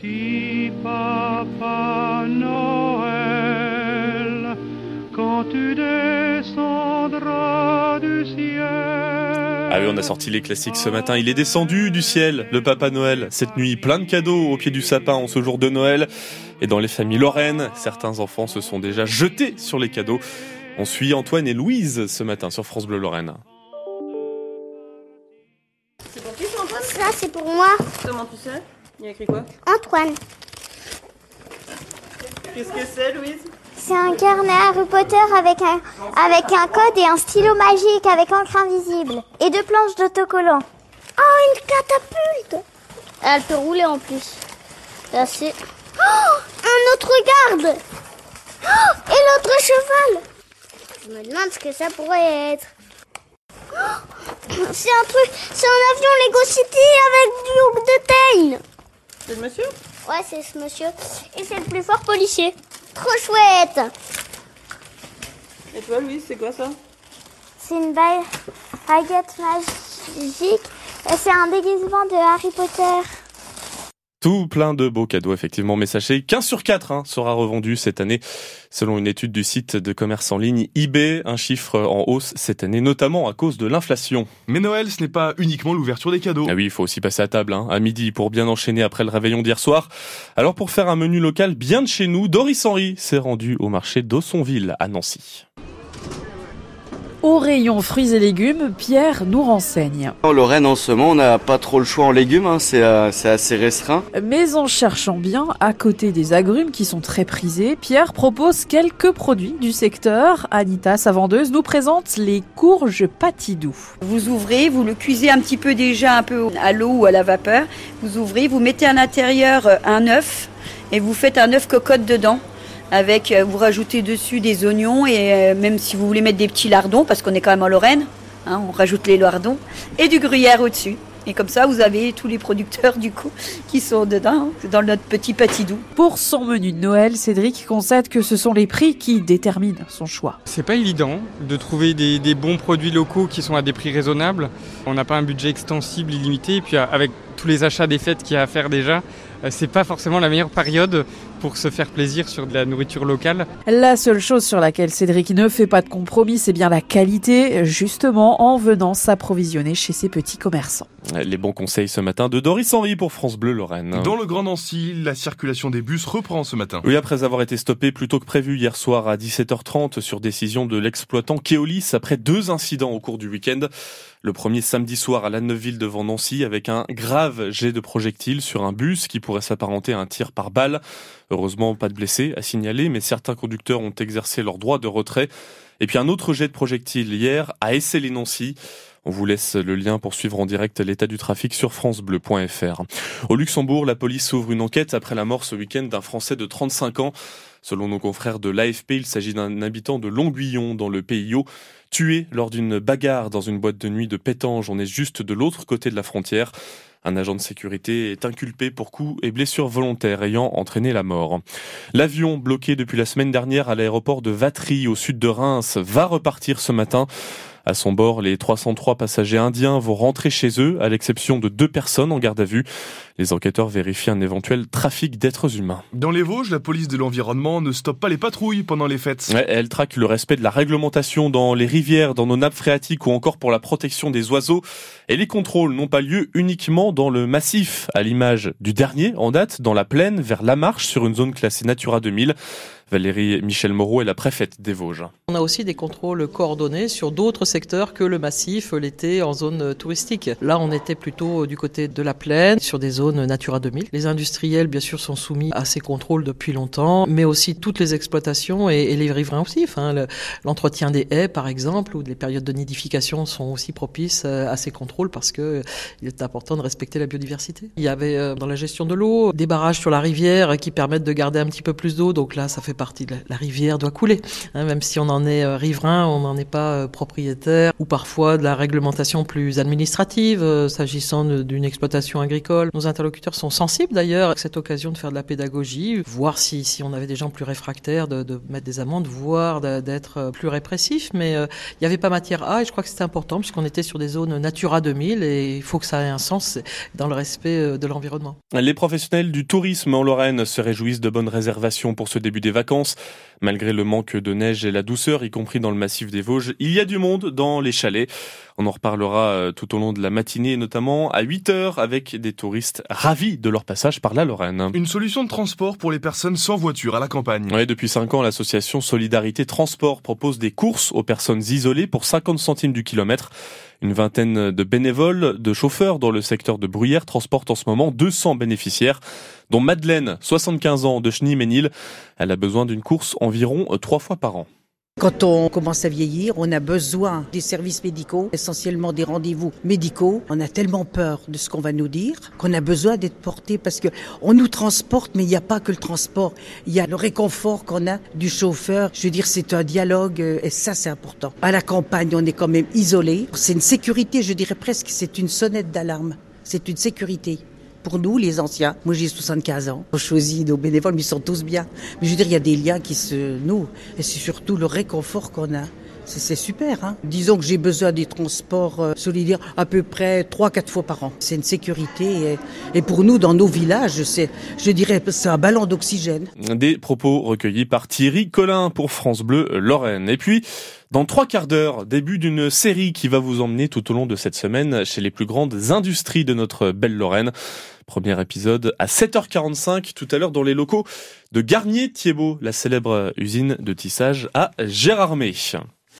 Petit papa Noël, quand tu descendras du ciel. Ah oui, on a sorti les classiques ce matin. Il est descendu du ciel, le Papa Noël, cette nuit. Plein de cadeaux au pied du sapin en ce jour de Noël. Et dans les familles lorraines, certains enfants se sont déjà jetés sur les cadeaux. On suit Antoine et Louise ce matin sur France Bleu Lorraine. C'est pour qui Antoine Ça, c'est pour moi. Comment tu sais? Il y a écrit quoi Antoine. Qu'est-ce que c'est, Louise C'est un carnet Harry Potter avec un, avec un code et un stylo magique avec encre invisible. Et deux planches d'autocollant. Oh, une catapulte Elle peut rouler en plus. Là, c'est... Oh, un autre garde oh, Et l'autre cheval Je me demande ce que ça pourrait être. Oh, c'est un truc... C'est un avion Lego City avec du look de Tain C'est le monsieur Ouais, c'est ce monsieur. Et c'est le plus fort policier. Trop chouette Et toi, Louise, c'est quoi ça C'est une bague- baguette magique. Et c'est un déguisement de Harry Potter. Tout plein de beaux cadeaux, effectivement. Mais sachez, 15 sur 4 hein, sera revendu cette année, selon une étude du site de commerce en ligne eBay. Un chiffre en hausse cette année, notamment à cause de l'inflation. Mais Noël, ce n'est pas uniquement l'ouverture des cadeaux. Ah oui, il faut aussi passer à table, hein, à midi, pour bien enchaîner après le réveillon d'hier soir. Alors pour faire un menu local bien de chez nous, Doris Henry s'est rendu au marché d'Aussonville, à Nancy. Au rayon fruits et légumes, Pierre nous renseigne. En Lorraine, en ce moment, on n'a pas trop le choix en légumes, hein, c'est euh, c'est assez restreint. Mais en cherchant bien, à côté des agrumes qui sont très prisés, Pierre propose quelques produits du secteur. Anita, sa vendeuse, nous présente les courges patidou. Vous ouvrez, vous le cuisez un petit peu déjà un peu à l'eau ou à la vapeur. Vous ouvrez, vous mettez à l'intérieur euh, un œuf et vous faites un œuf cocotte dedans. Avec, euh, vous rajoutez dessus des oignons et euh, même si vous voulez mettre des petits lardons, parce qu'on est quand même en Lorraine, hein, on rajoute les lardons et du gruyère au-dessus. Et comme ça, vous avez tous les producteurs du coup qui sont dedans, dans notre petit patidou. Pour son menu de Noël, Cédric concède que ce sont les prix qui déterminent son choix. C'est pas évident de trouver des, des bons produits locaux qui sont à des prix raisonnables. On n'a pas un budget extensible, illimité, et puis euh, avec tous les achats des fêtes qu'il y a à faire déjà, c'est pas forcément la meilleure période pour se faire plaisir sur de la nourriture locale. La seule chose sur laquelle Cédric ne fait pas de compromis, c'est bien la qualité, justement en venant s'approvisionner chez ses petits commerçants. Les bons conseils ce matin de Doris Henry pour France Bleu Lorraine. Dans le Grand Nancy, la circulation des bus reprend ce matin. Oui, après avoir été stoppé plus tôt que prévu hier soir à 17h30 sur décision de l'exploitant Keolis après deux incidents au cours du week-end. Le premier samedi soir à la Neuville devant Nancy avec un grave jet de projectile sur un bus qui pourrait s'apparenter à un tir par balle. Heureusement, pas de blessés à signaler, mais certains conducteurs ont exercé leur droit de retrait. Et puis un autre jet de projectile hier à Essay-les-Nancy. On vous laisse le lien pour suivre en direct l'état du trafic sur francebleu.fr. Au Luxembourg, la police ouvre une enquête après la mort ce week-end d'un Français de 35 ans. Selon nos confrères de l'AFP, il s'agit d'un habitant de Longuillon dans le PIO, tué lors d'une bagarre dans une boîte de nuit de Pétange. On est juste de l'autre côté de la frontière. Un agent de sécurité est inculpé pour coups et blessures volontaires ayant entraîné la mort. L'avion bloqué depuis la semaine dernière à l'aéroport de Vatry au sud de Reims va repartir ce matin. À son bord, les 303 passagers indiens vont rentrer chez eux, à l'exception de deux personnes en garde à vue. Les enquêteurs vérifient un éventuel trafic d'êtres humains. Dans les Vosges, la police de l'environnement ne stoppe pas les patrouilles pendant les fêtes. Ouais, elle traque le respect de la réglementation dans les rivières, dans nos nappes phréatiques ou encore pour la protection des oiseaux. Et les contrôles n'ont pas lieu uniquement dans le massif, à l'image du dernier en date, dans la plaine, vers La Marche, sur une zone classée Natura 2000. Valérie Michel Moreau est la préfète des Vosges. On a aussi des contrôles coordonnés sur d'autres secteurs que le massif l'été en zone touristique. Là, on était plutôt du côté de la plaine, sur des zones Natura 2000. Les industriels, bien sûr, sont soumis à ces contrôles depuis longtemps, mais aussi toutes les exploitations et, les riverains aussi. L'entretien des haies, par exemple, ou les périodes de nidification sont aussi propices euh, à ces contrôles parce que euh, il est important de respecter la biodiversité. Il y avait euh, dans la gestion de l'eau des barrages sur la rivière qui permettent de garder un petit peu plus d'eau, donc là, ça fait partie de la, rivière doit couler. Hein, même si on en est euh, riverain, on n'en est pas euh, propriétaire, ou parfois de la réglementation plus administrative, euh, s'agissant d'une exploitation agricole. Nos interlocuteurs sont sensibles d'ailleurs à cette occasion de faire de la pédagogie, voir si, on avait des gens plus réfractaires, de, mettre des amendes, voire d'être plus répressif. Mais il n'y avait pas matière à, et je crois que c'était important, puisqu'on était sur des zones Natura 2000, et il faut que ça ait un sens dans le respect de l'environnement. Les professionnels du tourisme en Lorraine se réjouissent de bonnes réservations pour ce début des vacances. Malgré le manque de neige et la douceur, y compris dans le massif des Vosges, il y a du monde dans les chalets. On en reparlera euh, tout au long de la matinée, notamment à 8 heures, avec des touristes ravis de leur passage par la Lorraine. Une solution de transport pour les personnes sans voiture à la campagne. Ouais, depuis 5 ans, l'association Solidarité Transport propose des courses aux personnes isolées pour 50 centimes du kilomètre. Une vingtaine de bénévoles, de chauffeurs dans le secteur de Bruyères transportent en ce moment 200 bénéficiaires, dont Madeleine, 75 ans, de Chenille-Ménil. Elle a besoin d'une course environ euh, trois fois par an. Quand on commence à vieillir, on a besoin des services médicaux, essentiellement des rendez-vous médicaux. On a tellement peur de ce qu'on va nous dire qu'on a besoin d'être porté parce que on nous transporte, mais il n'y a pas que le transport. Il y a le réconfort qu'on a du chauffeur. Je veux dire, c'est un dialogue euh, et ça, c'est important. À la campagne, on est quand même isolé. C'est une sécurité, je dirais presque, c'est une sonnette d'alarme. C'est une sécurité. Pour nous, les anciens, moi j'ai 75 ans, on choisit nos bénévoles, mais ils sont tous bien. Mais je veux dire, il y a des liens qui se nouent, et c'est surtout le réconfort qu'on a. C'est super. Hein Disons que j'ai besoin des transports euh, solidaires à peu près 3-4 fois par an. C'est une sécurité. Et, et pour nous, dans nos villages, c'est, je dirais, c'est un ballon d'oxygène. Des propos recueillis par Thierry Collin pour France Bleu Lorraine. Et puis, dans trois quarts d'heure, début d'une série qui va vous emmener tout au long de cette semaine chez les plus grandes industries de notre belle Lorraine. Premier épisode à 7h45 tout à l'heure dans les locaux de Garnier Thiebaud, la célèbre usine de tissage à Gérardmer.